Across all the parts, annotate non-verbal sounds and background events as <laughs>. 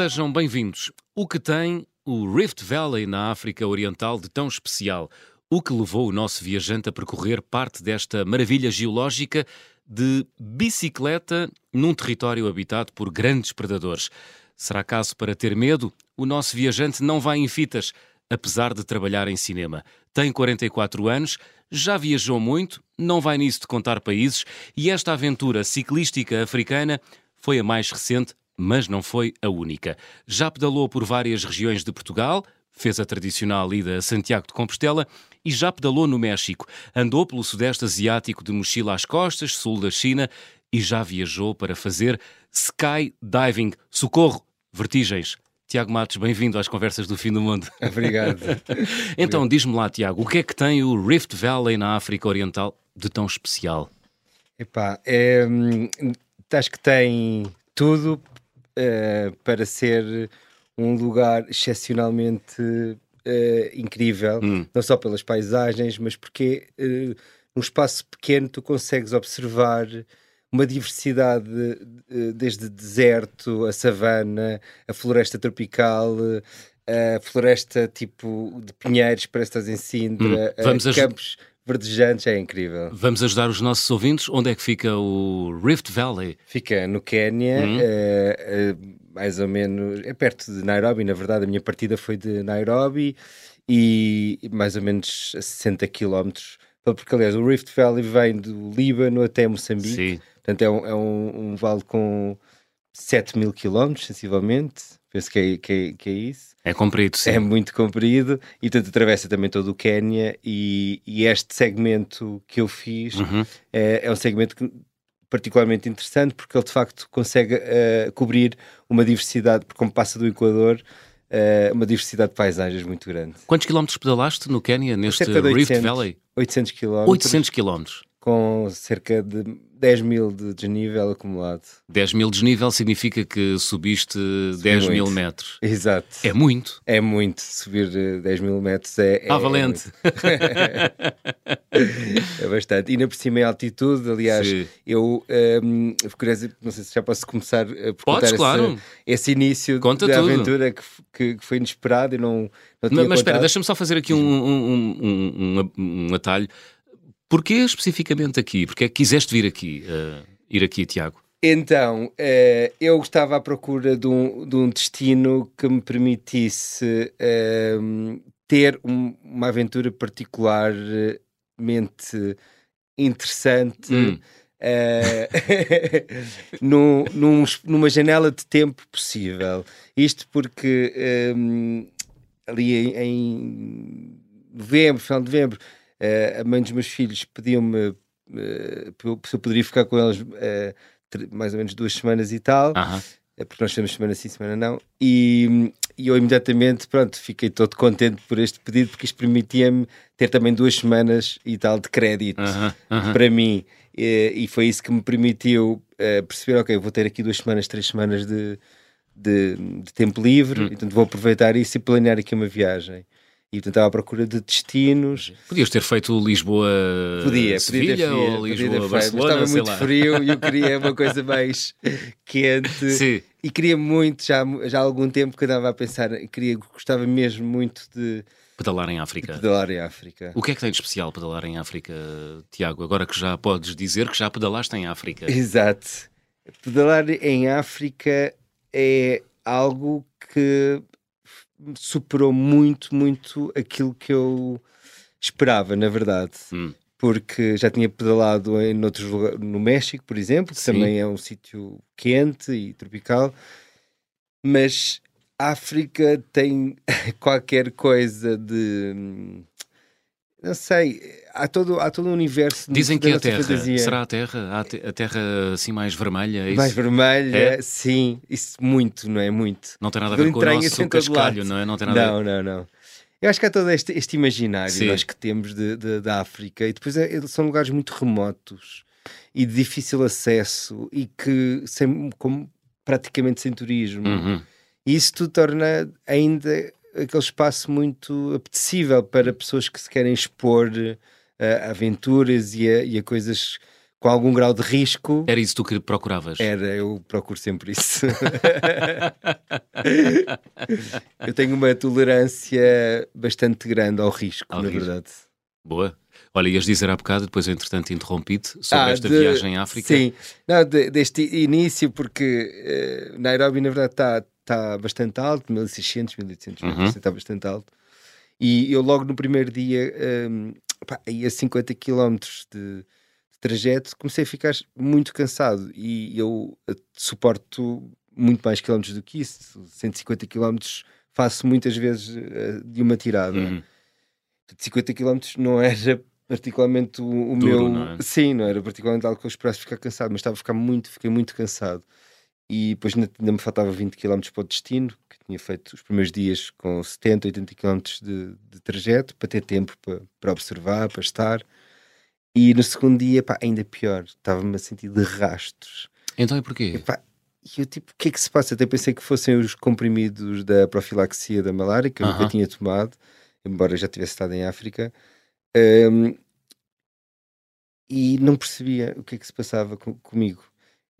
Sejam bem-vindos. O que tem o Rift Valley na África Oriental de tão especial? O que levou o nosso viajante a percorrer parte desta maravilha geológica de bicicleta num território habitado por grandes predadores? Será caso para ter medo? O nosso viajante não vai em fitas, apesar de trabalhar em cinema. Tem 44 anos, já viajou muito, não vai nisso de contar países e esta aventura ciclística africana foi a mais recente mas não foi a única. Já pedalou por várias regiões de Portugal, fez a tradicional ida a Santiago de Compostela e já pedalou no México. Andou pelo Sudeste Asiático de mochila às costas, sul da China e já viajou para fazer skydiving. Socorro! Vertigens. Tiago Matos, bem-vindo às Conversas do Fim do Mundo. Obrigado. <laughs> então, diz-me lá, Tiago, o que é que tem o Rift Valley na África Oriental de tão especial? Epá, é, acho que tem tudo uh, para ser um lugar excepcionalmente uh, incrível, hum. não só pelas paisagens, mas porque uh, num espaço pequeno tu consegues observar uma diversidade desde deserto, a savana, a floresta tropical, a floresta tipo de pinheiros, parece que estás em Sintra, hum. Vamos campos verdejantes, é incrível. Vamos ajudar os nossos ouvintes. Onde é que fica o Rift Valley? Fica no Quénia, uhum. é, mais ou menos, é perto de Nairobi, na verdade a minha partida foi de Nairobi e mais ou menos a 60 quilómetros, porque aliás o Rift Valley vem do Líbano até Moçambique, Sim. portanto é um, é um, um vale com 7 mil quilómetros, sensivelmente, penso que é, que é, que é isso. É comprido, sim. É muito comprido e portanto atravessa também todo o Quénia e, e, este segmento que eu fiz uhum. é, é, um segmento que, particularmente interessante porque ele de facto consegue uh, cobrir uma diversidade, porque como passa do Equador, uh, uma diversidade de paisagens muito grande. Quantos quilómetros pedalaste no Quénia, neste Rift Valley? 800 quilómetros. 800 quilómetros. Com cerca de 10 mil de desnível acumulado. 10 mil de desnível significa que subiste Subi 10 muito. mil metros. Exato. É muito. É muito. Subir 10 eh, mil metros é. Ah, é valente. É, <laughs> é bastante. E na por cima é altitude. Aliás, Sim. eu um, ehm, não sei se já posso começar a Podes, claro. esse, esse início Conta da tudo. aventura que, que, que, foi inesperado e não. não mas, mas espera, deixa-me só fazer aqui um, um, um atalho. Porquê especificamente aqui? Porquê é que quiseste vir aqui, uh, ir aqui, Tiago? Então, uh, eu estava à procura de um, de um destino que me permitisse uh, ter um, uma aventura particularmente interessante. Hum. Uh, <laughs> num, num, numa janela de tempo possível. Isto porque um, ali em, em novembro, final de novembro, a mãe dos meus filhos pediu-me uh, se eu poderia ficar com eles uh, mais ou menos duas semanas e tal, porque nós temos semana sim, semana não, e, e, eu imediatamente, pronto, fiquei todo contente por este pedido, porque isto permitia-me ter também duas semanas e tal de crédito para mim, e, e, foi isso que me permitiu perceber, ok, vou ter aqui duas semanas, três semanas de, de, de tempo livre, então vou aproveitar isso e planear aqui uma viagem e portanto estava à procura de destinos. Podias ter feito Lisboa podia, Sevilha podia ou Lisboa Barcelona, estava muito lá. frio e eu <laughs> queria uma coisa mais quente Sim. e queria muito, já, já há algum tempo que eu estava a pensar, queria, gostava mesmo muito de pedalar em África. Pedalar em África. O que é que tem de especial pedalar em África, Tiago? Agora que já podes dizer que já pedalaste em África. <laughs> Exato. Pedalar em África é algo que superou muito, muito aquilo que eu esperava, na verdade. Hum. Porque já tinha pedalado em outros lugares, no México, por exemplo, que Sim. também é um sítio quente e tropical, mas a África tem <laughs> qualquer coisa de não sei, há todo, há todo um universo. Dizem que é a Terra, fantasia. será a Terra? A Terra assim mais vermelha? É mais vermelha, é? sim, isso muito, não é? Muito. Não tem nada a ver com o nosso cascalho, não é? Não, tem nada não, não, não. Eu acho que há todo este, este imaginário nós que temos de, de, da África e depois é, são lugares muito remotos e de difícil acesso e que sem, como, praticamente sem turismo. Uhum. E isso tudo torna ainda aquele espaço muito apetecível para pessoas que se querem expor a aventuras e a, e a coisas com algum grau de risco. Era isso tu que procuravas? Era, eu procuro sempre isso. <laughs> eu tenho uma tolerância bastante grande ao risco, ao na risco. verdade. Boa. Olha, ias dizer há bocado, depois entretanto interrompi-te, sobre ah, esta de, viagem à África. Sim, Não, de, deste início, porque uh, Nairobi na verdade está tá bastante alto, 1600, 1800 metros, uhum. está bastante alto. E eu logo no primeiro dia, um, pá, aí a 50 km de, trajeto, comecei a ficar muito cansado e eu eh, suporto muito mais quilómetros do que isso. 150 quilómetros faço muitas vezes uh, de uma tirada. Uhum. 50 quilómetros não era particularmente o, o Duro, meu. Não é? Sim, não era particularmente algo que eu esperasse ficar cansado, mas estava a ficar muito, fiquei muito cansado. E depois ainda, ainda me faltava 20 km para o destino, que tinha feito os primeiros dias com 70, 80 km de, de trajeto, para ter tempo para, para observar, para estar. E no segundo dia, pá, ainda pior, estava-me a sentir de rastros. Então e porquê? E, pá, eu tipo, o que é que se passa? Até pensei que fossem os comprimidos da profilaxia da malária, que eu uh -huh. nunca tinha tomado, embora já tivesse estado em África. Um, e não percebia o que é que se passava com, comigo.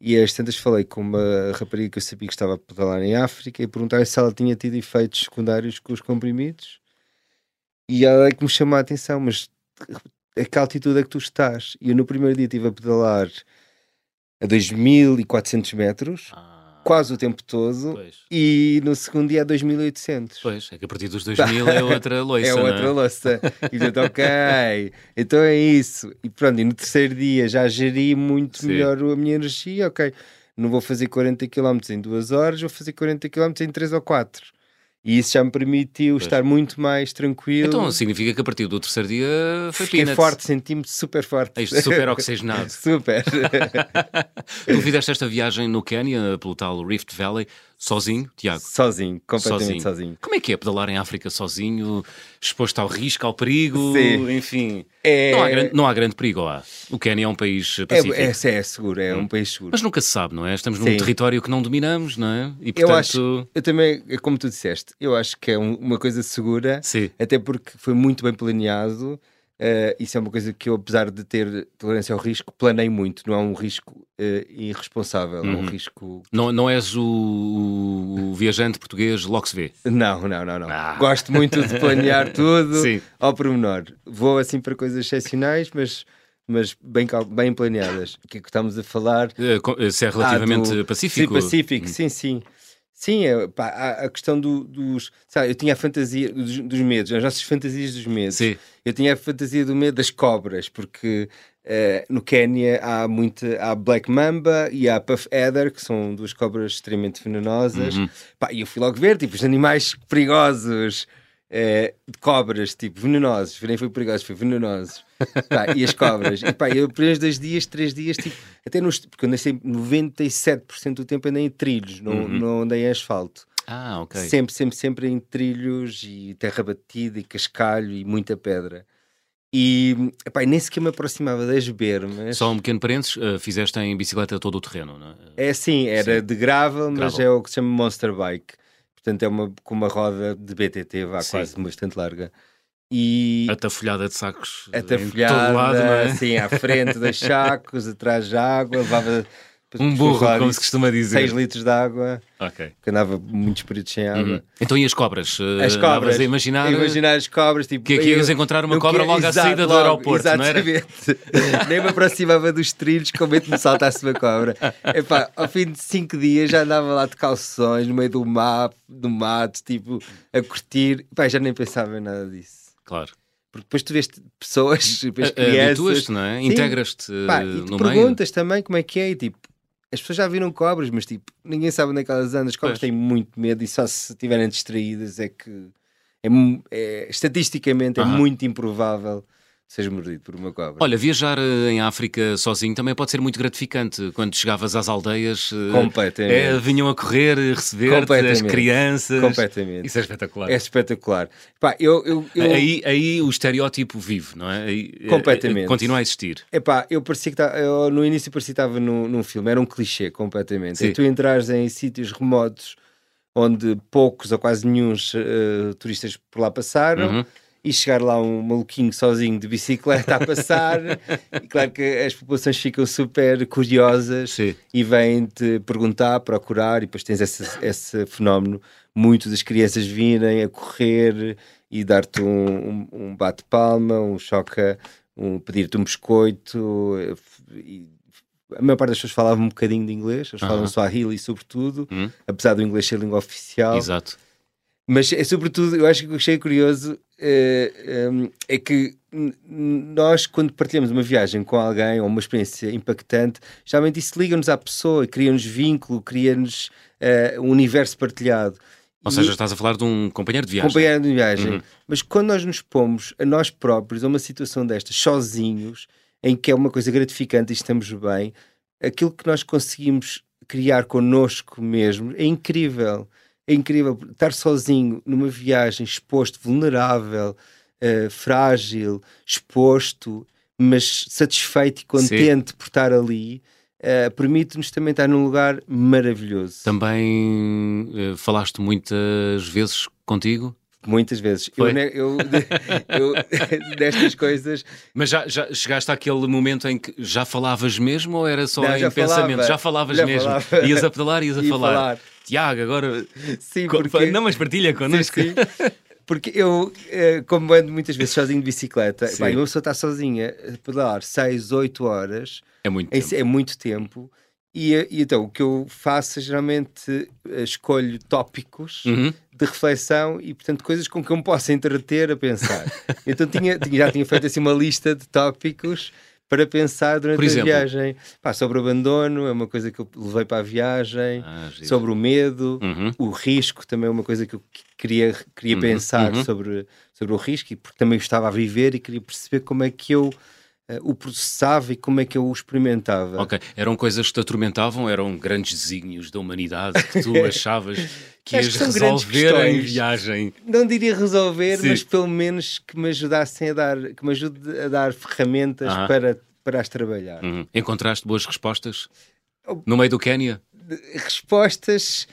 E às tantas falei com uma rapariga que eu sabia que estava a pedalar em África e perguntei se ela tinha tido efeitos secundários com os comprimidos. E ela é que me chamou a atenção, mas a que altitude é que tu estás? E eu no primeiro dia estive a pedalar a 2400 metros, ah, quase o tempo todo, pois. e no segundo dia a 2800. Pois, é que a partir dos 2000 é outra loiça. é outra é? loiça. E eu ok, então é isso. E pronto, e no terceiro dia já geri muito Sim. melhor a minha energia, ok. Não vou fazer 40 km em duas horas, vou fazer 40 km em 3 ou 4. E isso já me permitiu pois. estar muito mais tranquilo. Então significa que a partir do terceiro dia foi Fiquei peanuts. forte, senti-me super forte. Super <laughs> oxigenado. super. <laughs> tu fizeste esta viagem no Quênia, pelo tal Rift Valley, sozinho, Tiago? Sozinho, completamente sozinho. sozinho. Como é que é pedalar em África sozinho, exposto ao risco, ao perigo, Sim. enfim? É... Não, há grande, não há grande perigo lá. O Quênia é um país é, pacífico. É, é, é seguro, é hum. um país seguro. Mas nunca se sabe, não é? Estamos num Sim. território que não dominamos, não é? E, portanto... Eu acho, eu também, é como tu disseste, eu acho que é um, uma coisa segura, Sim. até porque foi muito bem planeado. Uh, isso é uma coisa que eu, apesar de ter tolerância ao risco, planei muito. Não é um risco uh, irresponsável, uhum. é um uhum. risco. Não, não és o, o viajante português logo se vê? Não, não, não. não. Ah. Gosto muito de planear <laughs> tudo Sim. ao pormenor. Vou assim para coisas excepcionais, mas mas bem, bem planeadas. O que é que estamos a falar? Uh, se é relativamente ah, do... pacífico? Sim, pacífico, hum. sim, sim. Sim, é, pá, a, a, questão do, dos. Sabe, eu tinha a fantasia dos, dos, medos, as nossas fantasias dos medos. Sim. Eu tinha a fantasia do medo das cobras, porque uh, no Quénia há muita. Há Black Mamba e há Puff Adder, que são duas cobras extremamente venenosas. Uhum. Pá, e eu fui logo ver, tipo, os animais perigosos é, de cobras, tipo, venenosos. Nem foi perigosos, foi venenosos. pá, e as cobras. E pá, eu por dois dias, três dias, tipo, até nos. Porque eu andei sempre 97% do tempo andei em trilhos, não, uhum. não andei em asfalto. Ah, ok. Sempre, sempre, sempre em trilhos e terra batida e cascalho e muita pedra. E epá, nem sequer me aproximava das bermas. Só um pequeno parênteses, uh, fizeste em bicicleta todo o terreno, não é? É sim, era sim. de gravel, mas é o que se chama monster bike. Portanto, é uma, com uma roda de BTT, vá Sim. quase bastante larga. E atafolhada de sacos atafolhada, lado, é? assim, à frente <laughs> dos sacos, atrás de água, levava um burro, como se costuma dizer. 6 litros de água. Ok. Que andava muitos períodos sem água. Uhum. Então e as cobras? As uh, cobras. A imaginar, imaginar as cobras. Tipo, que aqui ias encontrar uma cobra logo à saída do aeroporto, exatamente. não era? Nem me aproximava dos trilhos com medo de me saltasse uma cobra. Epá, ao fim de 5 dias já andava lá de calções, no meio do, mato, do mato, tipo, a curtir. Epá, já nem pensava em nada disso. Claro. Porque depois tu vês pessoas, vês crianças... não é? Integras-te e tu perguntas meio. também como é que é e tipo, as pessoas já viram cobras, mas tipo, ninguém sabe onde é que elas andam. As cobras pois. têm muito medo e só se estiverem distraídas é que é, é estatisticamente é muito improvável seja mordido por uma cobra. Olha, viajar eh, em África sozinho também pode ser muito gratificante. Quando chegavas às aldeias, Completamente. É, vinham a correr, receber as crianças. Completamente. Isso é espetacular. É espetacular. Pá, eu, eu, eu... Aí, aí o estereótipo vive, não é? Aí, completamente. Continua a existir. Epá, eu parecia que tá, eu, no início parecia que estava num, num filme, era um clichê completamente. Sim. E tu entrares em sítios remotos onde poucos ou quase nenhum uh, turistas por lá passaram. Uhum e chegar lá um maluquinho sozinho de bicicleta a passar. e claro que as populações ficam super curiosas Sim. e vêm-te perguntar, procurar, e depois tens esse, esse fenómeno. Muitas das crianças virem a correr e dar-te um, um, um bate-palma, um choca, um, pedir-te um biscoito. E, a maior parte das pessoas falavam um bocadinho de inglês, eles falam Aham. Swahili sobretudo, Hum, apesar do inglês ser língua oficial. Exato. Mas é sobretudo, eu acho que o que achei curioso um, é que nós, quando partilhamos uma viagem com alguém ou uma experiência impactante, geralmente isso liga-nos à pessoa, cria-nos vínculo, cria-nos eh, um universo partilhado. Ou E- seja, estás a falar de um companheiro de viagem. companheiro de viagem. Uhum. Mas quando nós nos pomos a nós próprios a uma situação destas, sozinhos, em que é uma coisa gratificante e estamos bem, aquilo que nós conseguimos criar connosco mesmo é incrível. É incrível estar sozinho numa viagem, exposto, vulnerável, eh, frágil, exposto, mas satisfeito e contente por estar ali, eh, permite-nos também estar num lugar maravilhoso. Também eh, falaste muitas vezes contigo? Muitas vezes. Eu, eu, <laughs> eu, <laughs> destas coisas, Mas já, já chegaste àquele momento em que já falavas mesmo ou era só Não, em já pensamento? falava. Já falavas Já mesmo? falava. Ias a pedalar, ias <laughs> a falar. falar. Tiago, agora. Sim, porque... Não, mas partilha connosco. Sim, sim. Porque eu, eh, como ando muitas vezes sozinho de bicicleta, Sim. bem, uma pessoa está sozinha a pedalar 6, 8 horas, É muito tempo. é muito tempo. E, eh, e então o que eu faço é geralmente eh, escolho tópicos Uhum. De reflexão e, portanto, coisas com que eu me possa entreter a pensar. então tinha, já tinha feito assim uma lista de tópicos para pensar durante a viagem. Pá, sobre o abandono, é uma coisa que eu levei para a viagem. Ah, sobre o medo, Uhum. o risco também é uma coisa que eu que- queria, queria Uhum, pensar uhum. sobre, sobre o risco, e porque também estava a viver e queria perceber como é que eu o processava e como é que eu o experimentava. Ok, eram coisas que te atormentavam, eram grandes desígnios da humanidade que tu <laughs> achavas que ias que resolver em viagem. Não diria resolver, Sim. mas pelo menos que me ajudassem a dar, que me ajude a dar ferramentas para, para as trabalhar. Uhum. Encontraste boas respostas? Oh. No meio do Quénia? Respostas,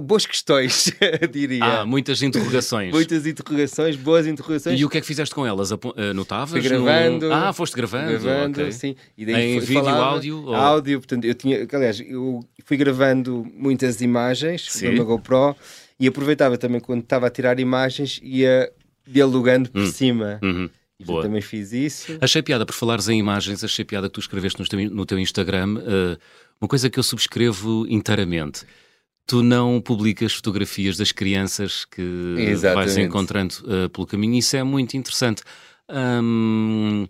boas questões, <laughs> diria. Ah, muitas interrogações. Muitas interrogações, boas interrogações. E o que é que fizeste com elas? Apo- eh, Anotavas? Fui gravando. no- Ah, foste gravando. gravando, ok. sim. E daí Em foi- vídeo, falava- áudio, ou- Áudio, portanto, eu tinha, aliás, eu fui gravando muitas imagens Sim. numa GoPro e aproveitava também quando estava a tirar imagens ia dialogando por Hum. cima. Uhum. Boa. também fiz isso. Achei piada por falares em imagens, achei piada que tu escreveste no teu, no teu Instagram eh, uma coisa que eu subscrevo inteiramente. Tu não publicas fotografias das crianças que vais Exatamente. encontrando eh, pelo caminho, isso é muito interessante. Hum,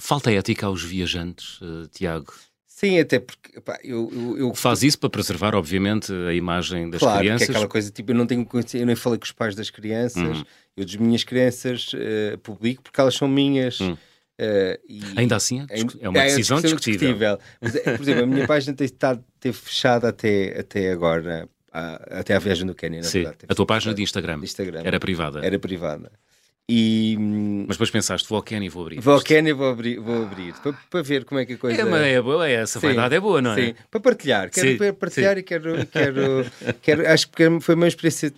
falta ética aos viajantes, eh, Tiago. Sim, até porque pá, eu, eu, eu Faz isso para preservar, obviamente, a imagem das claro, crianças. que é aquela coisa, tipo, eu não tenho eu nem falei com os pais das crianças, Uhum. eu das minhas crianças eh, publico porque elas são minhas. Hum. Eh, e- Ainda assim, é, discu- é uma É decisão discussão discutível. Mas, é, por exemplo, a minha <laughs> página tem estado teve fechada até, até agora, a- até à viagem do Quênia, na Sim, verdade. A tua página de Instagram de Instagram. era privada. Era privada. E Mas depois pensaste, vou ao Quénia e vou abrir. vou ao. Quênia vou abrir, vou abrir para, para ver como é que a coisa É, mas é boa, é, essa Sim, vaidade é boa, não é? Sim, para partilhar. Quero Sim, para partilhar e quero, quero, <laughs> quero. Acho que foi uma experiência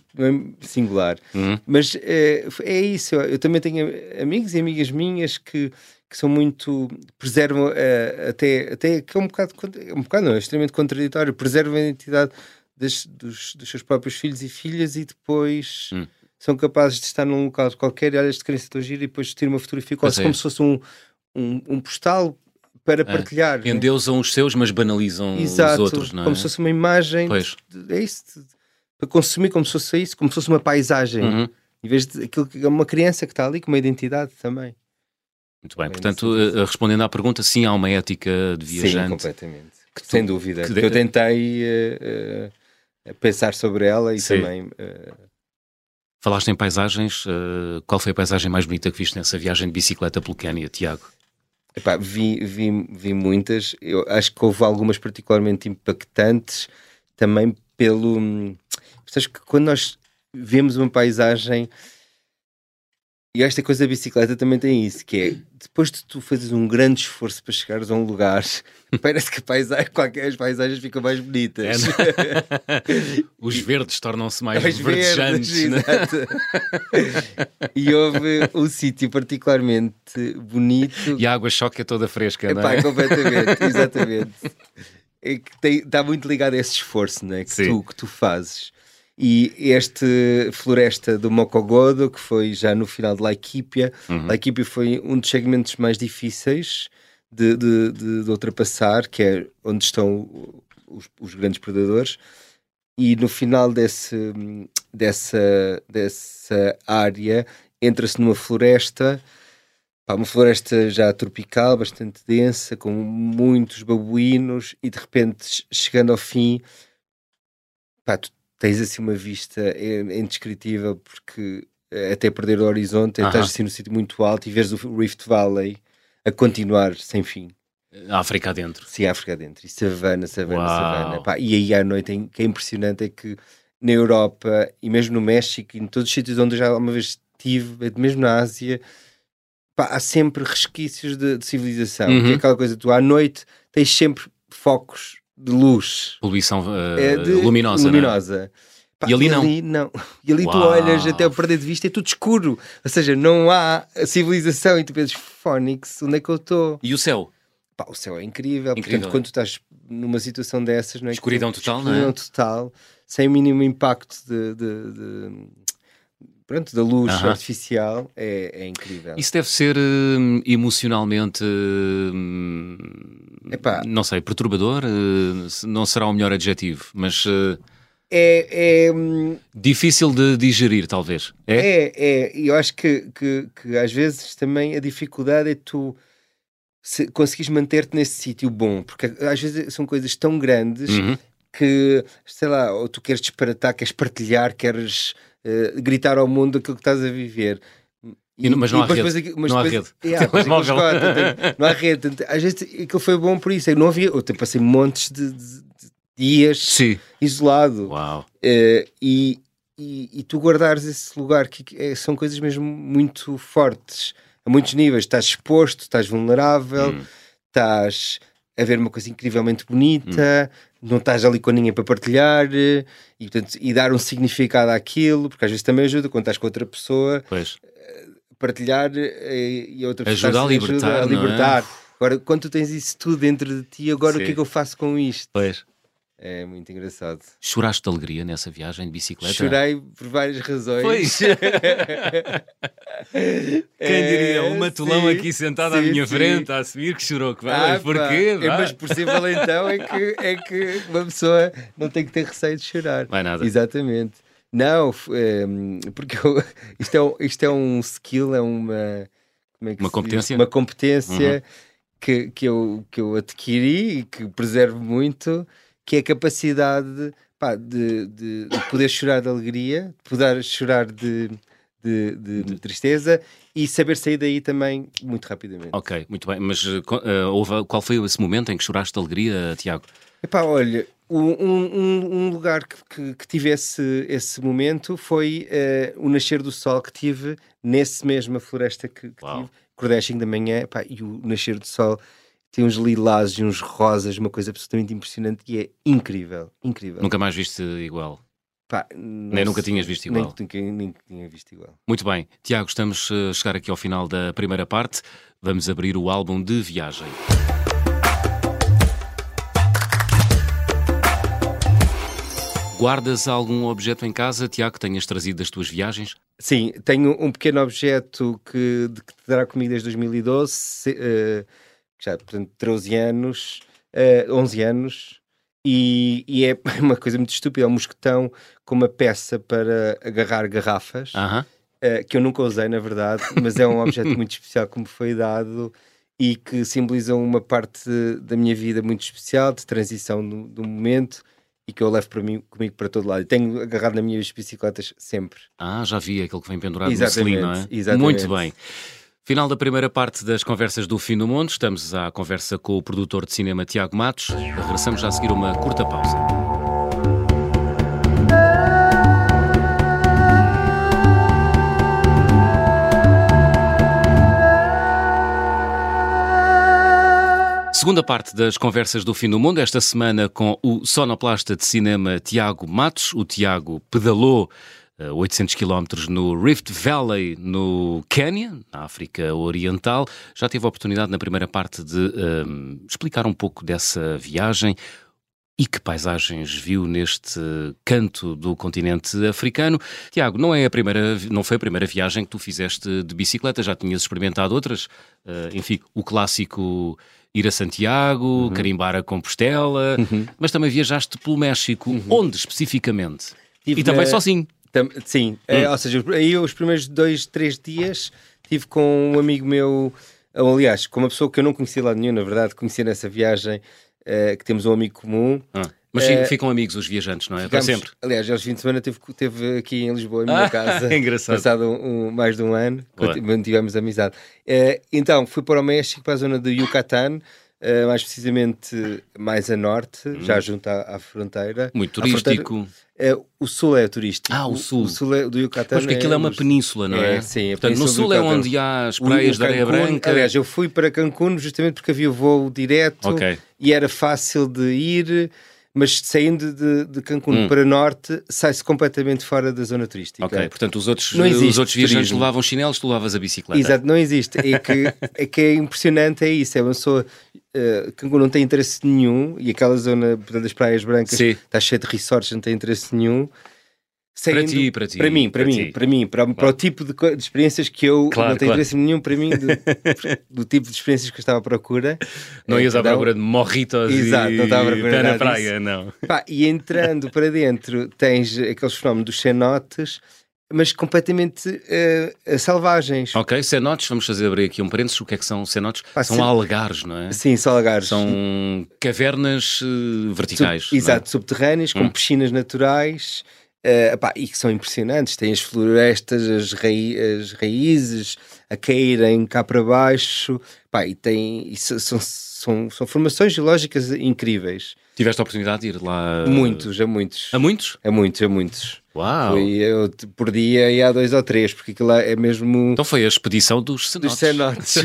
singular. Uhum. Mas é, é isso. Eu, também tenho amigos e amigas minhas que, que são muito. preservam eh, até, até. que é um bocado. é um bocado, não, é extremamente contraditório. Preservam a identidade das- dos, dos seus próprios filhos e filhas e depois. Hum. São capazes de estar num local qualquer e olha este criança estou giro e depois tirar uma fotografia quase é. como se fosse um, um, um postal para partilhar. né? Endeusam os seus, mas banalizam Exato, os outros, não é? como se fosse uma imagem. Pois. de- é isso, para consumir como se fosse isso, como se fosse uma paisagem. Uhum. Em vez de aquilo que é uma criança que está ali com uma identidade também. Muito bem, É portanto, eh, respondendo à pergunta, sim, há uma ética de Sim, viajante. completamente. que tu- Sem dúvida. que de- Eu tentei eh, eh, pensar sobre ela e Sim. também. eh, Falaste em paisagens, eh, qual foi a paisagem mais bonita que viste nessa viagem de bicicleta pelo Quénia, Tiago? epá, vi, vi, vi muitas. Eu acho que houve algumas particularmente impactantes também pelo. hum, Sabes que quando nós vemos uma paisagem E esta coisa da bicicleta também tem isso, que é depois de tu fazes um grande esforço para chegares a um lugar, <laughs> parece que a paisagem, qualquer, as paisagens ficam mais bonitas. É, <laughs> Os verdes tornam-se mais, mais verdejantes. Verdes, né? e houve um sítio particularmente bonito. E a água choque é toda fresca, Epá, não é? completamente, exatamente. É que tem, está muito ligado a esse esforço né, que, tu, que tu fazes. E este floresta do Mocogodo, que foi já no final de Laikipia, uhum. Laikipia foi um dos segmentos mais difíceis de, de, de, de ultrapassar, que é onde estão os, os grandes predadores. E no final desse, dessa, dessa área entra-se numa floresta, uma floresta já tropical, bastante densa, com muitos babuínos, e de repente, chegando ao fim, pá, tu tens assim uma vista é, é indescritível porque eh, até perder o horizonte, uh -huh. estás assim num sítio muito alto e vês o Rift Valley a continuar sem fim. A África adentro. Sim, a África adentro. E savana, savana, Uau. savana. Pá, e aí à noite, o que é impressionante é que na Europa e mesmo no México e em todos os sítios onde eu já uma vez estive, mesmo na Ásia, pá, há sempre resquícios de, de civilização. Uhum. Que é aquela coisa, tu à noite tens sempre focos de luz. Poluição uh, é de luminosa. É? luminosa. Pá, e ali não. Ali, não. E ali Uau. tu olhas até o perder de vista é tudo escuro. Ou seja, não há civilização e tu pensas, Fónix, onde é que eu estou? E o céu? Pá, o céu é incrível. incrível. Portanto, quando tu estás numa situação dessas, não é? Escuridão total, escuridão não é? total, sem o mínimo impacto de, de, de pronto, da luz uh -huh. artificial é, é, incrível. Isso deve ser uh, emocionalmente, uh, não sei, perturbador? Eh, não será o melhor adjetivo, mas... Eh, é, é, hum, difícil de digerir, talvez. É, é. é. Eu acho que, que, que, às vezes também a dificuldade é tu se conseguires manter-te nesse sítio bom, porque às vezes são coisas tão grandes uhum. que, sei lá, ou tu queres disparatar, queres partilhar, queres uh, gritar ao mundo aquilo que estás a viver. E, mas não há rede. Aqui, mas não, há rede. Não há rede. Às vezes aquilo foi bom por isso. Eu não havia. Eu passei montes de, de, de dias Sim. isolado. Uau. Uh, e, e, e, tu guardares esse lugar, que é, são coisas mesmo muito fortes, a muitos níveis. Estás exposto, estás vulnerável, hum. estás a ver uma coisa incrivelmente bonita, hum. não estás ali com ninguém para partilhar e, portanto, e dar um significado àquilo, porque às vezes também ajuda quando estás com outra pessoa. Pois. Partilhar eh, e outra pessoa ajuda a libertar. Ajuda a libertar. É? Agora, quando tu tens isso tudo dentro de ti, agora Sim. o que é que eu faço com isto? Pois. É muito engraçado. Choraste de alegria nessa viagem de bicicleta? Chorei por várias razões. Pois. <laughs> Quem diria? Um matulão sim, aqui sentado sim, à minha sim. frente a assumir que chorou. Que vai, ah, porquê? É, mas possível então é que, é que uma pessoa não tem que ter receio de chorar. Vai nada. Exatamente. Não, é, porque eu, <laughs> isto, é, isto é um skill, é uma. É uma competência? Uma competência uhum. que, que, eu, que eu adquiri e que preservo muito que é a capacidade pá, de, de, de, poder chorar de alegria, de poder chorar de, de, tristeza e saber sair daí também muito rapidamente. Ok, muito bem. Mas uh, houve, qual foi esse momento em que choraste de alegria, Tiago? Epá, olha, um, um, um lugar que, que, que, tivesse esse momento foi uh, o nascer do sol que tive nesse mesma floresta que, que tive, Cordéching da manhã, epá, e o nascer do sol tem uns lilás e uns rosas, uma coisa absolutamente impressionante e é incrível, incrível. Nunca mais viste igual? Pá, nem nunca tinhas visto igual. Nem, nem, tinha visto igual. Muito bem. Tiago, estamos a chegar aqui ao final da primeira parte. Vamos abrir o álbum de viagem. Guardas algum objeto em casa, Tiago, que tenhas trazido das tuas viagens? Sim, tenho um pequeno objeto que, que te dará comigo desde 2012. Uh, já, portanto, 13 anos, uh, 11 anos, e, e, é <laughs> uma coisa muito estúpida, é um mosquetão com uma peça para agarrar garrafas, uh -huh. uh, que eu nunca usei, na verdade, mas é um <laughs> objeto muito especial que me foi dado e que simboliza uma parte da minha vida muito especial, de transição do, do momento, e que eu levo para mim, comigo para todo lado. E tenho agarrado nas minhas bicicletas sempre. Ah, já vi aquele que vem pendurado exatamente, no selim, não é? Exatamente. Muito bem. Final da primeira parte das conversas do Fim do Mundo. Estamos à conversa com o produtor de cinema Tiago Matos. Regressamos já a seguir uma curta pausa. Segunda parte das conversas do fim do mundo, esta semana com o sonoplasta de cinema Tiago Matos. O Tiago pedalou 800 km no Rift Valley, no Quênia, na África Oriental. Já tive a oportunidade na primeira parte de um, explicar um pouco dessa viagem e que paisagens viu neste canto do continente africano. Tiago, não, é a primeira, não foi a primeira viagem que tu fizeste de bicicleta, já tinhas experimentado outras. Uh, enfim, o clássico ir a Santiago, uhum. carimbar a Compostela, uhum. mas também viajaste pelo México. Uhum. Onde especificamente? Tive e também na... sozinho. Tam, sim, é, hum. é, ou seja, aí os primeiros dois, três dias tive com um amigo meu, aliás, com uma pessoa que eu não conhecia lá nenhum, na verdade, conheci nessa viagem, uh, que temos um amigo comum. Ah. Mas uh, ficam amigos os viajantes, não é? Ficamos, Para sempre. Aliás, aos fim de semana teve, teve aqui em Lisboa, em minha ah, casa. <laughs> engraçado. Passado um, um, mais de um ano, mantivemos amizade. Uh, então, fui para o México, para a zona do Yucatán, Uh, mais precisamente mais a norte, hum. já junto à, à, fronteira. Muito turístico. É, o sul é turístico. Ah, o sul. O, sul é, do Yucatán. Mas porque aquilo é, é uma península, não é? é sim, Portanto, no sul é onde há as praias da Areia Branca. Aliás, eu fui para Cancún justamente porque havia voo direto okay. e era fácil de ir mas saindo de, de Cancún hum. para norte, sai-se completamente fora da zona turística. Ok, portanto os outros, os outros viajantes levavam chinelos, tu levavas a bicicleta. Exato, não existe. É que é, que é impressionante, é isso. É uma pessoa. Uh, Cancún não tem interesse nenhum e aquela zona das Praias Brancas Sim. está cheia de resorts, não tem interesse nenhum. Para ti, para ti. Para mim, para, para mim, ti. para mim, para, claro. para, o tipo de, de, experiências que eu claro, não tenho claro. interesse nenhum para mim, do, <laughs> do, tipo de experiências que eu estava à procura. Não é, ias à procura de morritos Exato, e não estava à procura na praia, não. Pá, e entrando para dentro tens aqueles fenómenos dos cenotes, mas completamente uh, selvagens. Ok, cenotes, vamos fazer abrir aqui um parênteses. O que é que são cenotes? Pá, são alagares, não é? Sim, são alagares. São cavernas uh, verticais. Sub, exato, é? subterrâneas, hum. com piscinas naturais. Uh, epá, e que são impressionantes. Tem as florestas, as, as raízes a caírem cá para baixo, epá, e tem e são, são, são formações geológicas incríveis. Tiveste a oportunidade de ir lá? Muitos, a muitos. A muitos? A muitos, a muitos. Uau! Foi, eu, por dia ia a dois ou três, porque aquilo é mesmo. Então foi a expedição dos cenotes. Dos cenotes,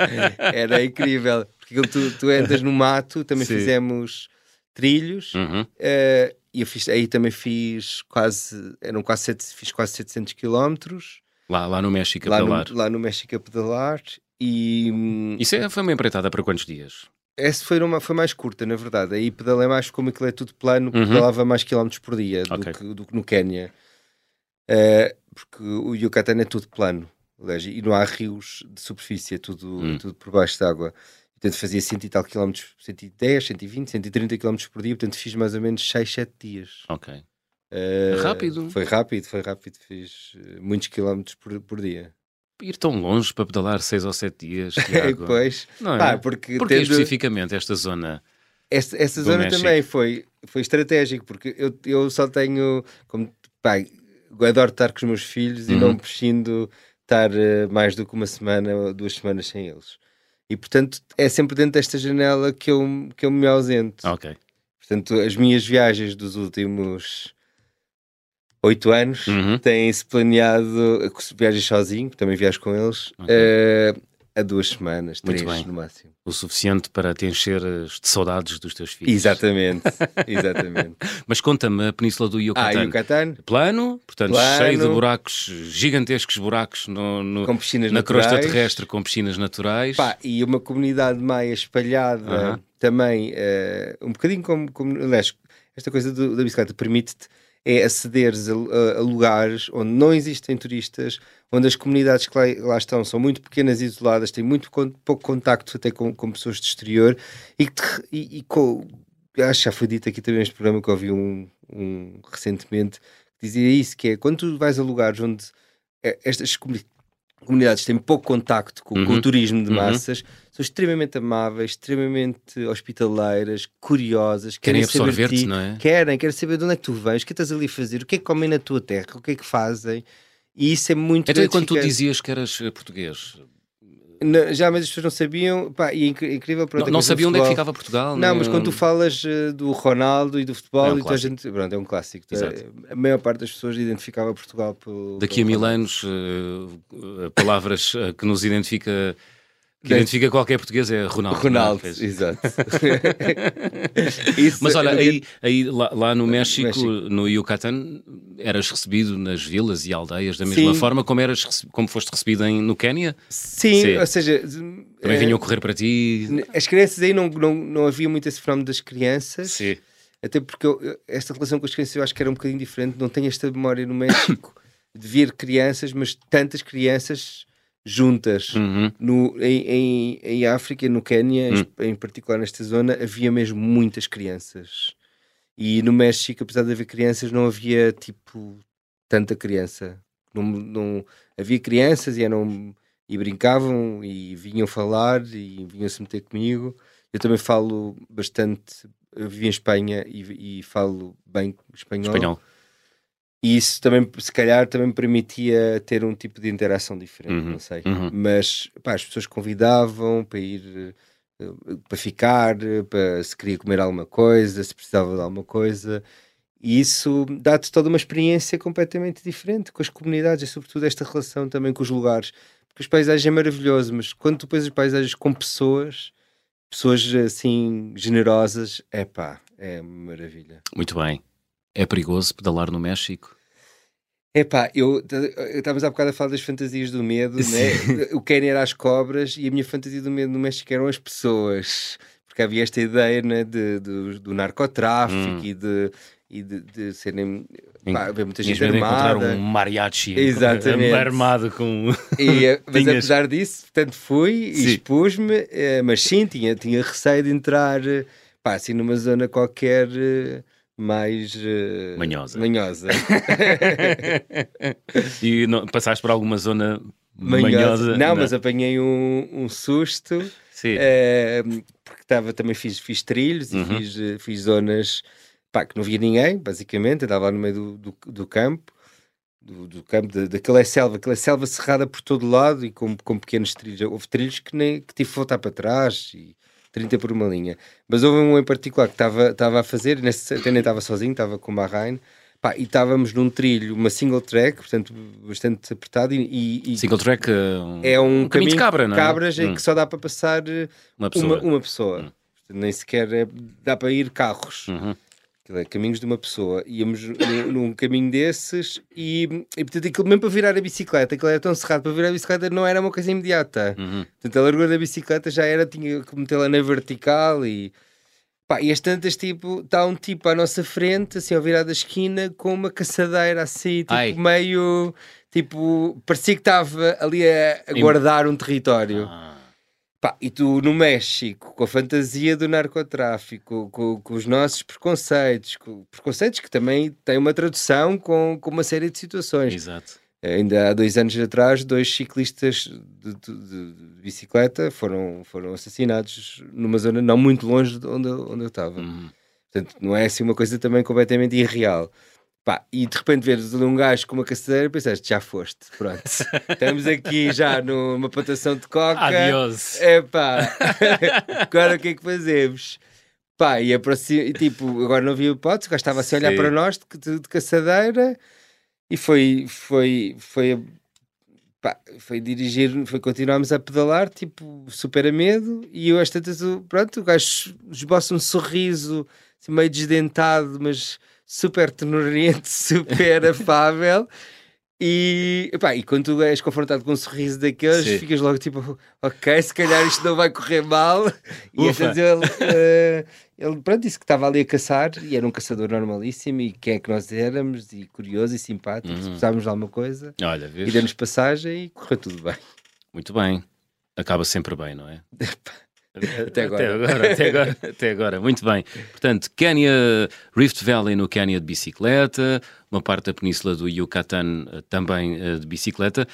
<laughs> era incrível. Porque tu, tu entras no mato, também Sim. fizemos trilhos. Uhum. Uh, e eu fiz, aí também fiz quase, eram quase, sete, fiz quase 700 quilómetros. Lá, lá no México a lá pedalar. No, lá no México a pedalar. E... Hum, Isso é, foi uma empreitada para quantos dias? Essa foi, uma, foi mais curta, na verdade. Aí pedalei mais, como aquilo é tudo plano, uhum. pedalava mais quilómetros por dia okay. do, que, do que no Quénia. Uh, porque o Yucatán é tudo plano. E não há rios de superfície, é tudo, hum. tudo por baixo d'água. Portanto, fazia cento e tal quilómetros, 110, 120, 130 quilómetros por dia. Portanto, fiz mais ou menos 6, 7 dias. Ok. Uh, rápido. Foi rápido, foi rápido. Fiz uh, muitos quilómetros por, por dia. Ir tão longe para pedalar 6 ou 7 dias, <laughs> Tiago. pois. Não é? Ah, porque Porquê tendo... especificamente esta zona? Esta, esta zona México? também foi, foi estratégico, porque eu, eu só tenho... Como, pá, eu adoro estar com os meus filhos uhum. e não prescindo estar uh, mais do que uma semana ou duas semanas sem eles. E portanto é sempre dentro desta janela que eu, que eu me ausento. Ok. Portanto, as minhas viagens dos últimos oito anos uhum. têm-se planeado viagens sozinho, também viajo com eles, okay. uh, a duas semanas, três no máximo. O suficiente para te encher de saudades dos teus filhos. Exatamente, <laughs> exatamente. Mas conta-me a Península do Yucatán. Ah, Yucatán. Plano, portanto, Plano. cheio de buracos, gigantescos buracos no, no na naturais. crosta terrestre com piscinas naturais. Pá, e uma comunidade maia espalhada uh -huh. também, uh, um bocadinho como, como aliás, esta coisa do, da bicicleta permite-te é acederes a, a, a, lugares onde não existem turistas, onde as comunidades que lá, lá estão são muito pequenas e isoladas, têm muito pouco contacto até com, com pessoas de exterior e, e, e com, acho que já foi dito aqui também neste programa que ouvi um, um recentemente que dizia isso, que é quando tu vais a lugares onde é, estas comunidades comunidades têm pouco contacto com, uhum. com o uhum. turismo de uhum. massas, uhum. São extremamente amáveis, extremamente hospitaleiras, curiosas, querem, querem absorver-te, não é? Querem, querem saber de onde é que tu vens, o que estás ali a fazer, o que é que comem na tua terra, o que é que fazem. E isso é muito Então, quando tu dizias que eras eh, português, não, já, mas as pessoas não sabiam, pá, e é incrível. Pronto, não, não sabiam onde é que ficava Portugal. Não, mas quando tu falas uh, do Ronaldo e do futebol, é um e a gente, pronto, é um clássico. É, a maior parte das pessoas identificava Portugal pelo. Daqui pelo a mil anos, uh, palavras que nos identifica que identifica qualquer português é Ronaldo. Ronaldo, não é? exato. <laughs> Mas olha, aí, aí lá, lá no México, México. no Yucatán, eras recebido nas vilas e aldeias da mesma Sim. forma como, eras, como foste recebido em, no Quénia? Sim, Sim. ou seja, Também eh, vinham correr para ti? as crianças aí não, não, não havia muito esse fenómeno das crianças. Sim. Até porque eu- esta relação com as crianças eu acho que era um bocadinho diferente. Não tenho esta memória no México <coughs> de ver crianças, mas tantas crianças juntas. Uhum. No, em, em, em África, no Quénia, Hum. em, em particular nesta zona, havia mesmo muitas crianças. E no México, apesar de haver crianças, não havia tipo tanta criança. Não, não, havia crianças e eram e brincavam e vinham falar e vinham se meter comigo. Eu também falo bastante. Eu vivi em Espanha e, e falo bem espanhol. Espanhol. E isso também, se calhar, também me permitia ter um tipo de interação diferente, Uhum, não sei. uhum. Mas pá, as pessoas convidavam para ir, eh, para ficar, para se queria comer alguma coisa, se precisava de alguma coisa. E isso dá-te toda uma experiência completamente diferente com as comunidades e, sobretudo, esta relação também com os lugares. Porque os paisagens é maravilhoso, mas quando tu pões as paisagens com pessoas, pessoas assim generosas, é pá, é maravilha. Muito bem. É perigoso pedalar no México? Epá, eu eu estávamos há bocado a falar das fantasias do medo, <laughs> né? o Quênia era as cobras e a minha fantasia do medo no México eram as pessoas, porque havia esta ideia né, de, do, do narcotráfico Hum. e de, e de, de serem pá, haver muita gente de encontrar armada. um mariachi Exatamente. armado com... E, eh, <laughs> mas Tinhas- apesar disso, portanto, fui e expus-me, eh, mas sim, tinha, tinha receio de entrar eh, pá, assim numa zona qualquer mais eh, Manhosa. manhosa. <laughs> e não- passaste por alguma zona Manhosa. manhosa? Não, mas apanhei um, um susto. Eh, porque estava também fiz, fiz trilhos Uhum. e fiz, eh, fiz zonas pá, que não via ninguém, basicamente. Estava lá no meio do, do, do campo, do, do campo, da, daquela selva, aquela selva cerrada por todo lado e com, com pequenos trilhos. Houve trilhos que, nem, que tive que voltar para trás e 30 por uma linha. Mas houve um em particular que estava a fazer, nesse, até nem estava sozinho, estava com o Bahrein. Pá, e estávamos num trilho, uma single track, portanto, bastante apertado, e, e- Single track um, é um, caminho de cabra, não é? cabras em Hum. que só dá para passar eh, uma pessoa. uma, uma pessoa. Hum. Portanto, Nem sequer é- dá para ir carros. Uhum. Aquilo é caminhos de uma pessoa. Íamos num, <coughs> num caminho desses e, e portanto aquilo mesmo para virar a bicicleta, aquilo era tão cerrado para virar a bicicleta não era uma coisa imediata. Uhum. Portanto, a largura da bicicleta já era, tinha que metê-la na vertical e. Pá, e as tantas, tipo, está um tipo à nossa frente, assim, ao virar da esquina, com uma caçadeira assim, tipo, Ai. meio. Tipo, parecia que estava ali a, a guardar um território. Ah. Pá, e tu no México, com a fantasia do narcotráfico, com, com os nossos preconceitos, com preconceitos que também têm uma tradução com, com uma série de situações. Exato. Ainda há dois anos atrás, dois ciclistas de, de- de- bicicleta foram, foram assassinados numa zona não muito longe de onde, eu- onde eu estava. Uhum. Portanto, não é assim uma coisa também completamente irreal. Pá, e de repente veres um gajo com uma caçadeira, pensaste, já foste, pronto. <laughs> Estamos aqui já numa plantação de coca. Adiós. É pá, <laughs> <laughs> agora o que é que fazemos? Pá, e aproxima, e tipo, agora não havia hipótese, o gajo estava assim a olhar para nós de, de, de caçadeira e foi, foi, foi, pá, foi dirigir, foi continuarmos a pedalar, tipo, super a medo, e eu às tantas, o- pronto, o gajo esboça um sorriso assim, meio desdentado, mas super tenoriente, <laughs> super afável. E, epá, e quando tu és confrontado com um sorriso daqueles, Sim. ficas logo tipo, ok, se calhar isto não vai correr mal. E Ufa. vezes ele, eh, ele pronto, disse que estava ali a caçar e era um caçador normalíssimo. E quem é que nós éramos? E curioso e simpático, Uhum. precisávamos de alguma coisa. Olha, E vês? deu-nos passagem e correu tudo bem. Muito bem. Acaba sempre bem, não é? <laughs> Até agora. Até agora, até <laughs> agora, até agora. Muito bem. Portanto, Quénia, Rift Valley no Quénia de bicicleta, uma parte da península do Yucatán eh, também eh, de bicicleta,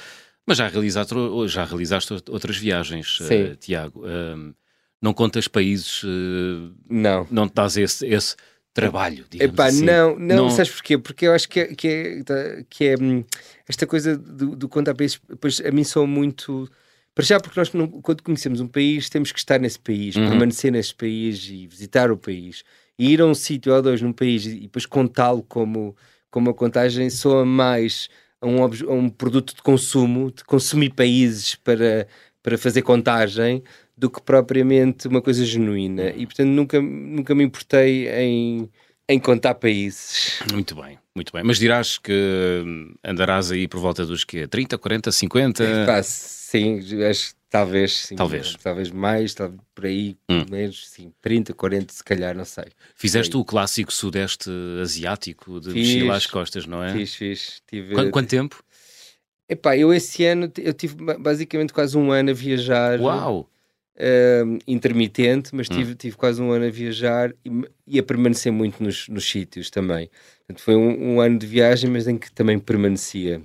mas já realizaste, já realizaste outras viagens, Sim. Tiago. Ahm, não contas países, eh, Não. não te dás esse, esse trabalho, digamos Epá, assim. não, não, Não- sabes porquê? Porque eu acho que é, que é, que é, hum, esta coisa do, do contar países, depois a mim sou muito. Para já, porque nós, não- quando conhecemos um país, temos que estar nesse país, Uhum. permanecer nesse país e visitar o país. E ir a um sítio ou dois num país e depois contá-lo como, como uma contagem soa mais a um, a um produto de consumo, de consumir países para, para fazer contagem do que propriamente uma coisa genuína. E portanto nunca, nunca me importei em, em contar países. Muito bem, muito bem. Mas dirás que andarás aí por volta dos que 30, 40, 50? Pá, sim, acho talvez sim, Talvez. talvez mais, talvez por aí, Hum. menos, sim, 30, 40, se calhar, não sei. Fizeste o clássico sudeste asiático de Fiz. mochila às costas, não é? Fiz, fiz. Tive, Qu- Quanto tempo? Epá, eu esse ano eu tive ba- basicamente quase um ano a viajar. Uau! Hum, intermitente, mas Hum. tive, tive quase um ano a viajar e, e a permanecer muito nos, nos sítios também. Portanto, foi um, um ano de viagem, mas em que também permanecia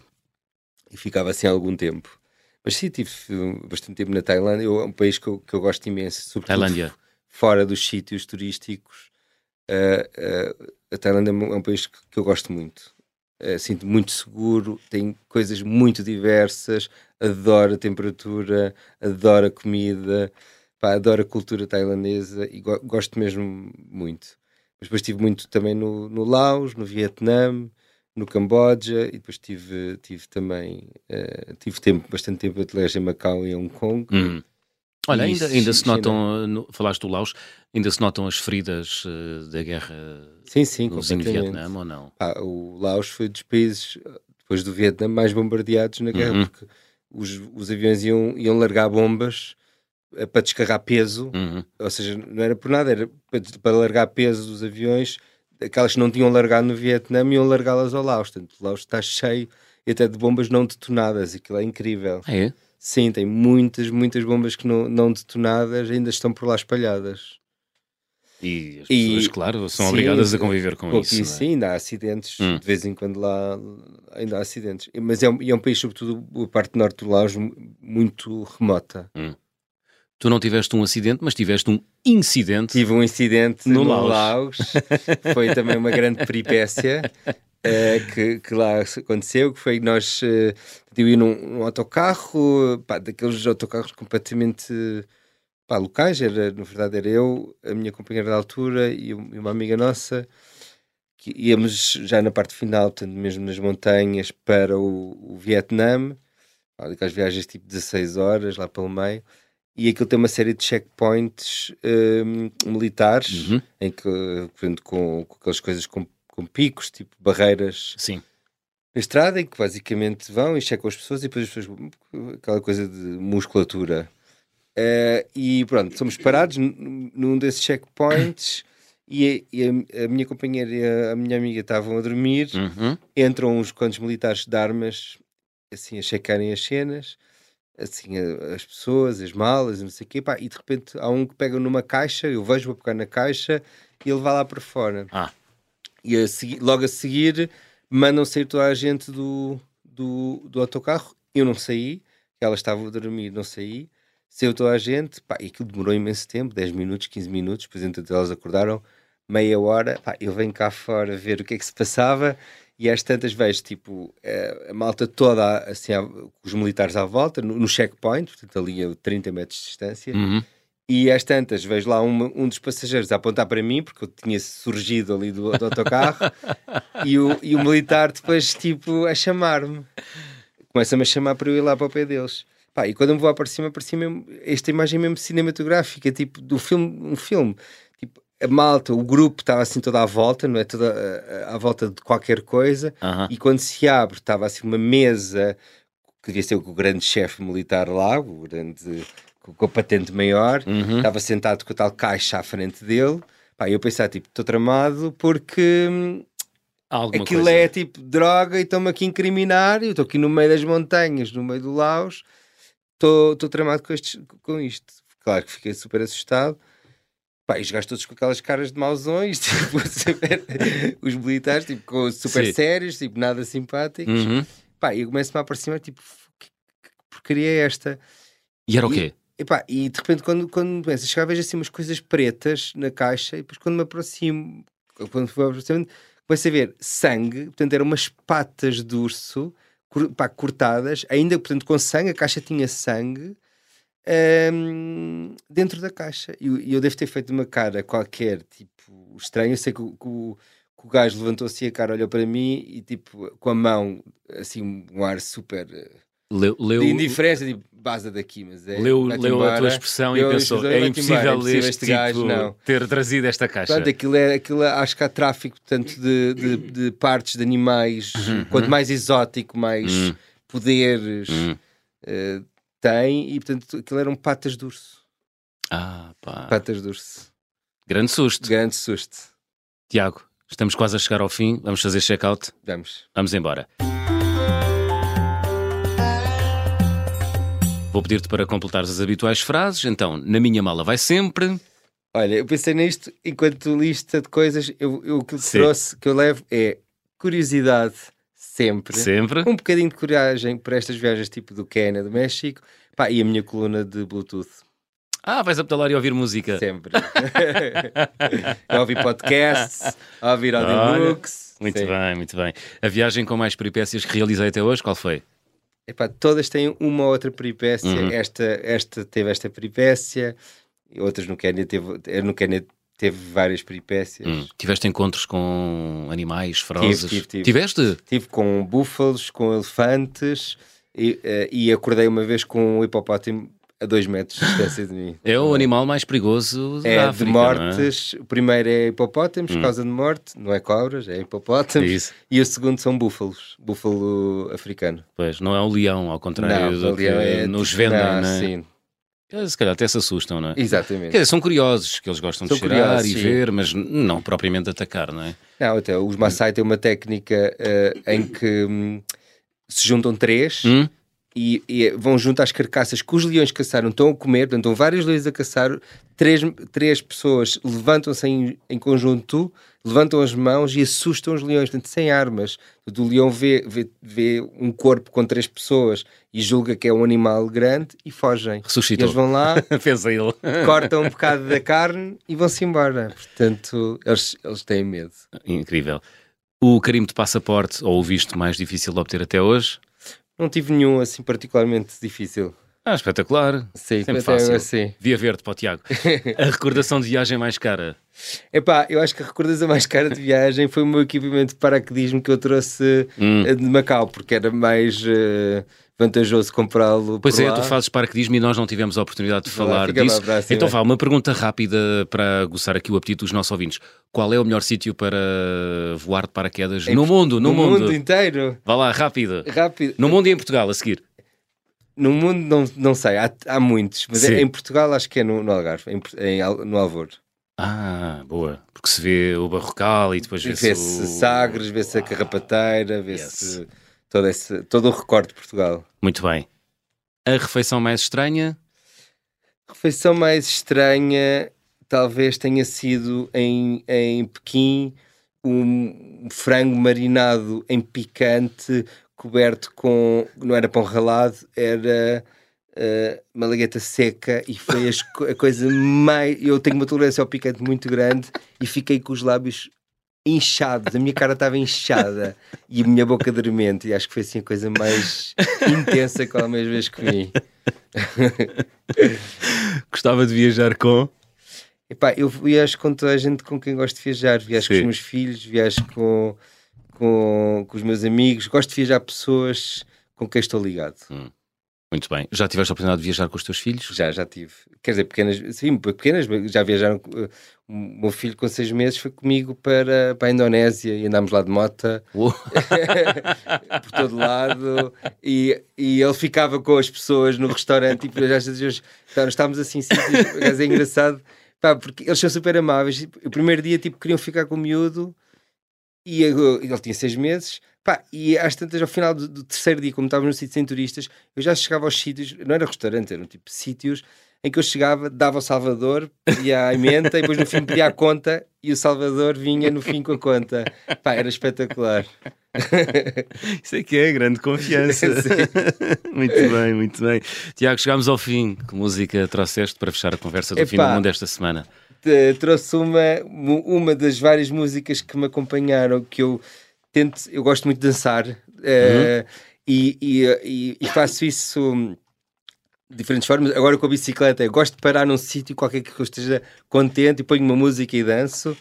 e ficava assim algum tempo. Mas sim, tive uh, bastante tempo na Tailândia, é um país que eu, que eu gosto imenso, sobretudo Tailândia. fora dos sítios turísticos. Uh, uh, a Tailândia é um é um país que, que eu gosto muito. Uh, sinto muito seguro, tem coisas muito diversas, adoro a temperatura, adoro a comida, pá, adoro a cultura tailandesa e go- gosto mesmo muito. Mas depois estive muito também no, no Laos, no Vietnã, no Camboja e depois tive, tive também uh, tive tempo, bastante tempo a atletas em Macau e Hong Kong. Hum. Olha, ainda, ainda se notam, no- falaste do Laos, ainda se notam as feridas eh, da guerra Sim, sim, completamente. Vietnã ou não? Pá, o Laos foi dos países, eh, depois do Vietnã, mais bombardeados na guerra, Uhum. porque os, os aviões iam, iam largar bombas eh, para descarregar peso, Uhum. ou seja, não era por nada, era para, para largar peso dos aviões, aquelas que não tinham largado no Vietnã, iam largá-las ao Laos. Portanto, o Laos está cheio e até de bombas não detonadas, aquilo é incrível. Ah, é? Sim, tem muitas, muitas bombas que não, não detonadas ainda estão por lá espalhadas. E as E- pessoas, claro, são sim, obrigadas a conviver com isso. é? sim, ainda há acidentes, Hum. de vez em quando lá ainda há acidentes. Mas é um, e é um país, sobretudo a parte norte do Laos, mu- muito remota. Tu não tiveste um acidente, mas tiveste um incidente. Tive um incidente No no, Laos. Laos, <laughs> foi também uma grande peripécia eh, que, que lá aconteceu, que foi que nós eh, eu ia num, num autocarro, pá, daqueles autocarros completamente pá, locais, era, na verdade era eu, a minha companheira da altura e um- e uma amiga nossa, que íamos já na parte final, portanto, mesmo nas montanhas, para o, o Vietnã, aquelas viagens tipo 16 horas lá pelo meio, e aquilo tem uma série de checkpoints hum, militares, Uhum. em que, portanto, com, com aquelas coisas com, com picos, tipo barreiras Sim. na estrada, em que basicamente vão e checam as pessoas e depois as pessoas, aquela coisa de musculatura. Eh, e pronto, somos parados num desses checkpoints e, a, e a- a minha companheira e a, a minha amiga estavam a dormir, Uhum. entram uns quantos militares de armas assim a checarem as cenas, assim a- as pessoas, as malas, e não sei o quê, pá, e de repente há um que pega numa caixa, eu vejo, vou pegar na caixa e ele vai lá para fora. Ah. E a logo a seguir mandam sair toda a gente do, do, do autocarro. Eu não saí, ela estava a dormir, não saí. Saiu toda a gente, pá, e aquilo demorou imenso tempo 10 minutos, 15 minutos. Depois, entretanto, elas acordaram meia hora. Pá, eu venho cá fora ver o que é que se passava. E às tantas vejo, tipo, eh, a malta toda, assim, os militares à volta, no, no checkpoint, portanto, ali a 30 metros de distância. Uhum. E às tantas vejo lá uma- um dos passageiros a apontar para mim, porque eu tinha surgido ali do, do autocarro, <laughs> e, o, e o militar depois, tipo, a chamar-me. Começa-me a chamar para eu ir lá para o pé deles. Pá, e quando eu me vou lá para cima, parecia mesmo, esta imagem mesmo cinematográfica, tipo, do filme, um filme. Tipo, a malta, o grupo estava assim toda à volta, não é? Toda à, à volta de qualquer coisa, Aham. e quando se abre, estava assim uma mesa que devia ser o grande chefe militar lá, o grande com a patente maior, Uhum. estava sentado com a tal caixa à frente dele. Pá, eu pensava, tipo, estou tramado porque hum, Alguma aquilo coisa. é tipo droga e estão-me aqui a incriminar. Eu estou aqui no meio das montanhas, no meio do Laos, estou tramado com, estes, com isto. Claro que fiquei super assustado. Pá, e os gajos todos com aquelas caras de mauzões, <laughs> tipo, super- os militares, tipo, com super Sim. sérios, tipo, nada simpáticos. Uhum. Pá, e eu começo-me a aproximar, tipo, que, que porcaria é esta? E era o quê? Epá, e de repente, quando, quando começo a chegar, vejo assim umas coisas pretas na caixa, e depois quando me aproximo, quando fui aproximando, começo a ver sangue, portanto, eram umas patas de urso cor- pá, cortadas, ainda portanto com sangue, a caixa tinha sangue hum, dentro da caixa. E eu, eu devo ter feito uma cara qualquer, tipo, estranho. Eu sei que, que o, que o gajo levantou assim a cara, olhou para mim e, tipo, com a mão, assim, um ar super. Leu, leu, de indiferença, tipo, baza daqui, mas é. leu, leu a tua expressão e pensou: é vai-te impossível, embora, é impossível este este gajo, tipo não. ter trazido esta caixa. Portanto, aquilo, é, aquilo é- acho que há tráfico tanto de, de, de partes de animais, quanto mais exótico, mais Uhum. poderes Hum. eh, tem, e portanto aquilo eram patas de urso. Ah, pá. Patas de urso. Grande susto. Grande susto. Tiago, estamos quase a chegar ao fim. Vamos fazer check-out. Vamos. Vamos embora. Vou pedir-te para completares as habituais frases. Então, na minha mala vai sempre. Olha, eu pensei nisto enquanto lista de coisas, eu, eu, o que eu trouxe, que eu levo é curiosidade sempre. Sempre. Um bocadinho de coragem para estas viagens tipo do Quênia, do México. Pá, e a minha coluna de Bluetooth. Ah, vais a pedalar e ouvir música. Sempre. a <laughs> ouvir podcasts, a ouvir audiobooks. Muito Sim. bem, muito bem. A viagem com mais peripécias que realizei até hoje, qual foi? Epá, todas têm uma ou outra peripécia. Uhum. Esta, esta teve esta peripécia, outras no Quênia teve, eh, no Quênia teve várias peripécias. Hum, Tiveste encontros com animais ferozes? tive, tive. Tiveste? Tive com búfalos, com elefantes e, eh, e acordei uma vez com um hipopótamo a dois metros de distância de mim. É o animal mais perigoso É da de África, não é? Hum. mortes. O primeiro é hipopótamos, causa de morte, não é cobras, é hipopótamos. E o segundo são búfalos, búfalo africano. Pois, não é o leão, ao contrário não, do que é nos vendem, não, não é? Sim, Eles, Se calhar até se assustam, não é? exatamente. Dizer, são curiosos, que eles gostam São de cheirar curiosos, e sim. ver, mas não propriamente atacar, não é? Não, até os Maasai têm uma técnica eh, em que hum, se juntam três Hum? E, e vão junto às carcaças que os leões caçaram, estão a comer, portanto, estão vários leões a caçar, três, três pessoas levantam-se em, em conjunto, levantam as mãos e assustam os leões, portanto, sem armas. O leão vê, vê, vê um corpo com três pessoas e julga que é um animal grande e fogem. E Ressuscitou. eles vão lá, <laughs> Pensa ele. cortam um bocado da carne e vão-se embora. Portanto, eles, eles têm medo. Incrível. O carimbo de passaporte, ou o visto mais difícil de obter até hoje? Não tive nenhum assim particularmente difícil. Ah, espetacular. Sim, Sempre até fácil. assim. Via verde para o Tiago. A recordação de viagem mais cara. Epá, eu acho que a recordação mais cara de viagem foi o meu equipamento de paraquedismo que eu trouxe Hum. eh, de Macau, porque era mais eh, vantajoso comprá-lo Pois é, lá. tu fazes paraquedismo e nós não tivemos a oportunidade de falar lá disso. próxima. Então vá, uma pergunta rápida para aguçar aqui o apetite dos nossos ouvintes. Qual é o melhor sítio para voar de paraquedas no mundo? No, no mundo. mundo inteiro. Vá lá, rápido. Rápido. No mundo e em Portugal, a seguir. No mundo não, não sei, há, há muitos, mas Sim. em Portugal acho que é no, no Algarve, em, em no Alvor. Ah, boa. Porque se vê o barrocal e depois vê-se Vê-se o... Sagres, vê-se a Carrapateira, vê-se Yes. todo, esse, todo o recorte de Portugal. Muito bem. A refeição mais estranha? A refeição mais estranha talvez tenha sido em, em Pequim um frango marinado em picante coberto com, não era pão ralado, era eh, malagueta seca e foi as a coisa mais... Eu tenho uma tolerância ao picante muito grande e fiquei com os lábios inchados, a minha cara estava inchada e a minha boca dormente e acho que foi assim a coisa mais intensa que alguma vez comi. <laughs> Gostava de viajar com... Epá, eu viajo com toda a gente com quem gosto de viajar. Viajo com Sim. os meus filhos, viajo com, com, com os meus amigos. Gosto de viajar pessoas com quem estou ligado. Muito bem. Já tiveste a oportunidade de viajar com os teus filhos? Já, já tive. Quer dizer, pequenas, sim, pequenas, já viajaram. eh, O meu filho com seis meses foi comigo para, para a Indonésia e andámos lá de moto Uou. <laughs> por todo lado e, e ele ficava com as pessoas no restaurante e às vezes tá, estávamos assim, acaso é engraçado, pá, porque eles são super amáveis. O primeiro dia tipo, queriam ficar com o miúdo e ele tinha seis meses. Pá, e às tantas, ao final do, do terceiro dia, como estávamos no sítio sem turistas, eu já chegava aos sítios, não era restaurante, eram tipo sítios em que eu chegava, dava ao Salvador, pedia a emenda e depois no fim pedia a conta e o Salvador vinha no fim com a conta. Pá, era espetacular. <laughs> Isso é que é grande confiança. <laughs> <laughs> muito bem, muito bem. Tiago, chegámos ao fim. Que música trouxeste para fechar a conversa do fim do Epá. mundo esta semana? Trouxe uma, uma das várias músicas que me acompanharam que eu tento, eu gosto muito de dançar eh, e, e, e- e faço isso de diferentes formas. Agora com a bicicleta, eu gosto de parar num sítio qualquer que eu esteja contente e ponho uma música e danço.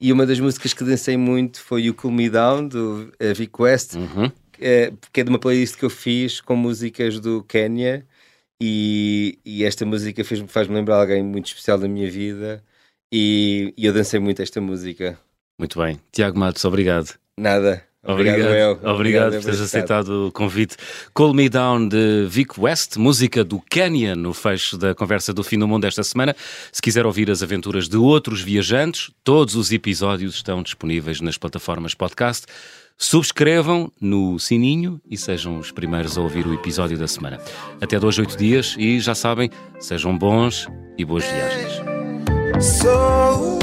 E uma das músicas que dancei muito foi o Cool Me Down do eh, Vic West. Uhum. uh, porque é de uma playlist que eu fiz com músicas do Quênia e, e esta música faz-me lembrar alguém muito especial da minha vida e, e eu dancei muito esta música. Muito bem. Tiago Matos, obrigado. Nada. Obrigado, obrigado, obrigado, obrigado por teres aceitado o convite. Call Me Down de Vic West, música do Canyon, no fecho da conversa do fim do mundo esta semana. Se quiser ouvir as aventuras de outros viajantes, todos os episódios estão disponíveis nas plataformas podcast. Subscrevam no sininho e sejam os primeiros a ouvir o episódio da semana. Até dois, oito dias e já sabem, sejam bons e boas viagens. So...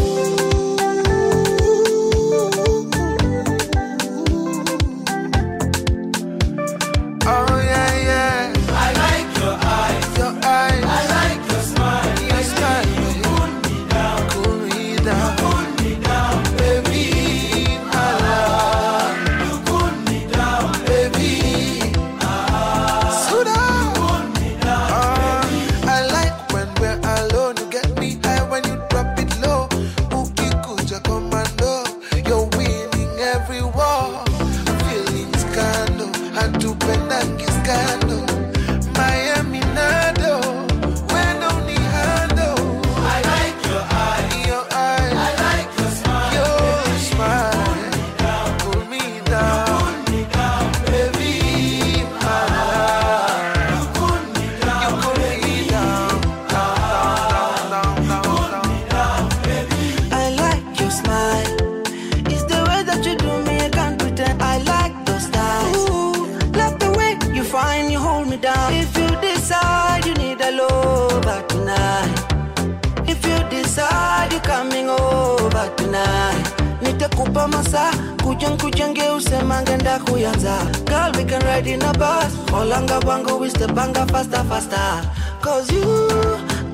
ndakuyanza girl we can ride in a bus. Olanga bwango we step banga faster faster. Cause you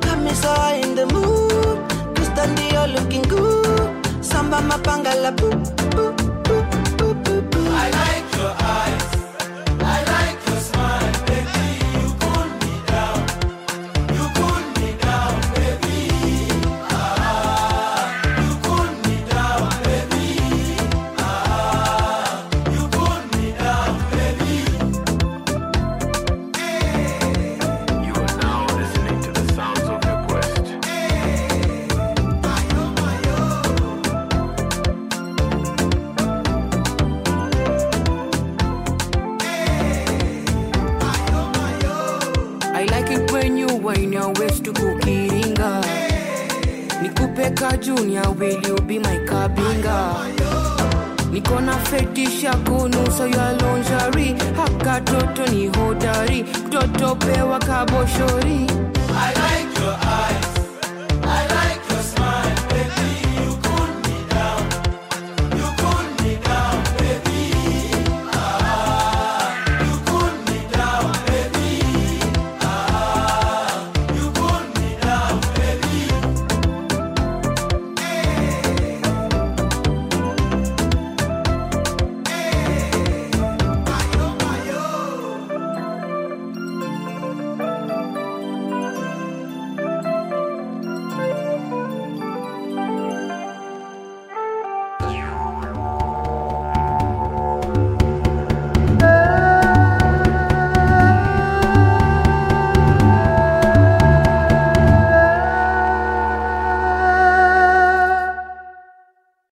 got me so in the mood. Kristen you're looking good. Samba mapanga la boop boop boop boop boop. I like your eyes fetisha kunusa ya lonjari haka toto ni hodari, mtoto pewa kaboshori. I like.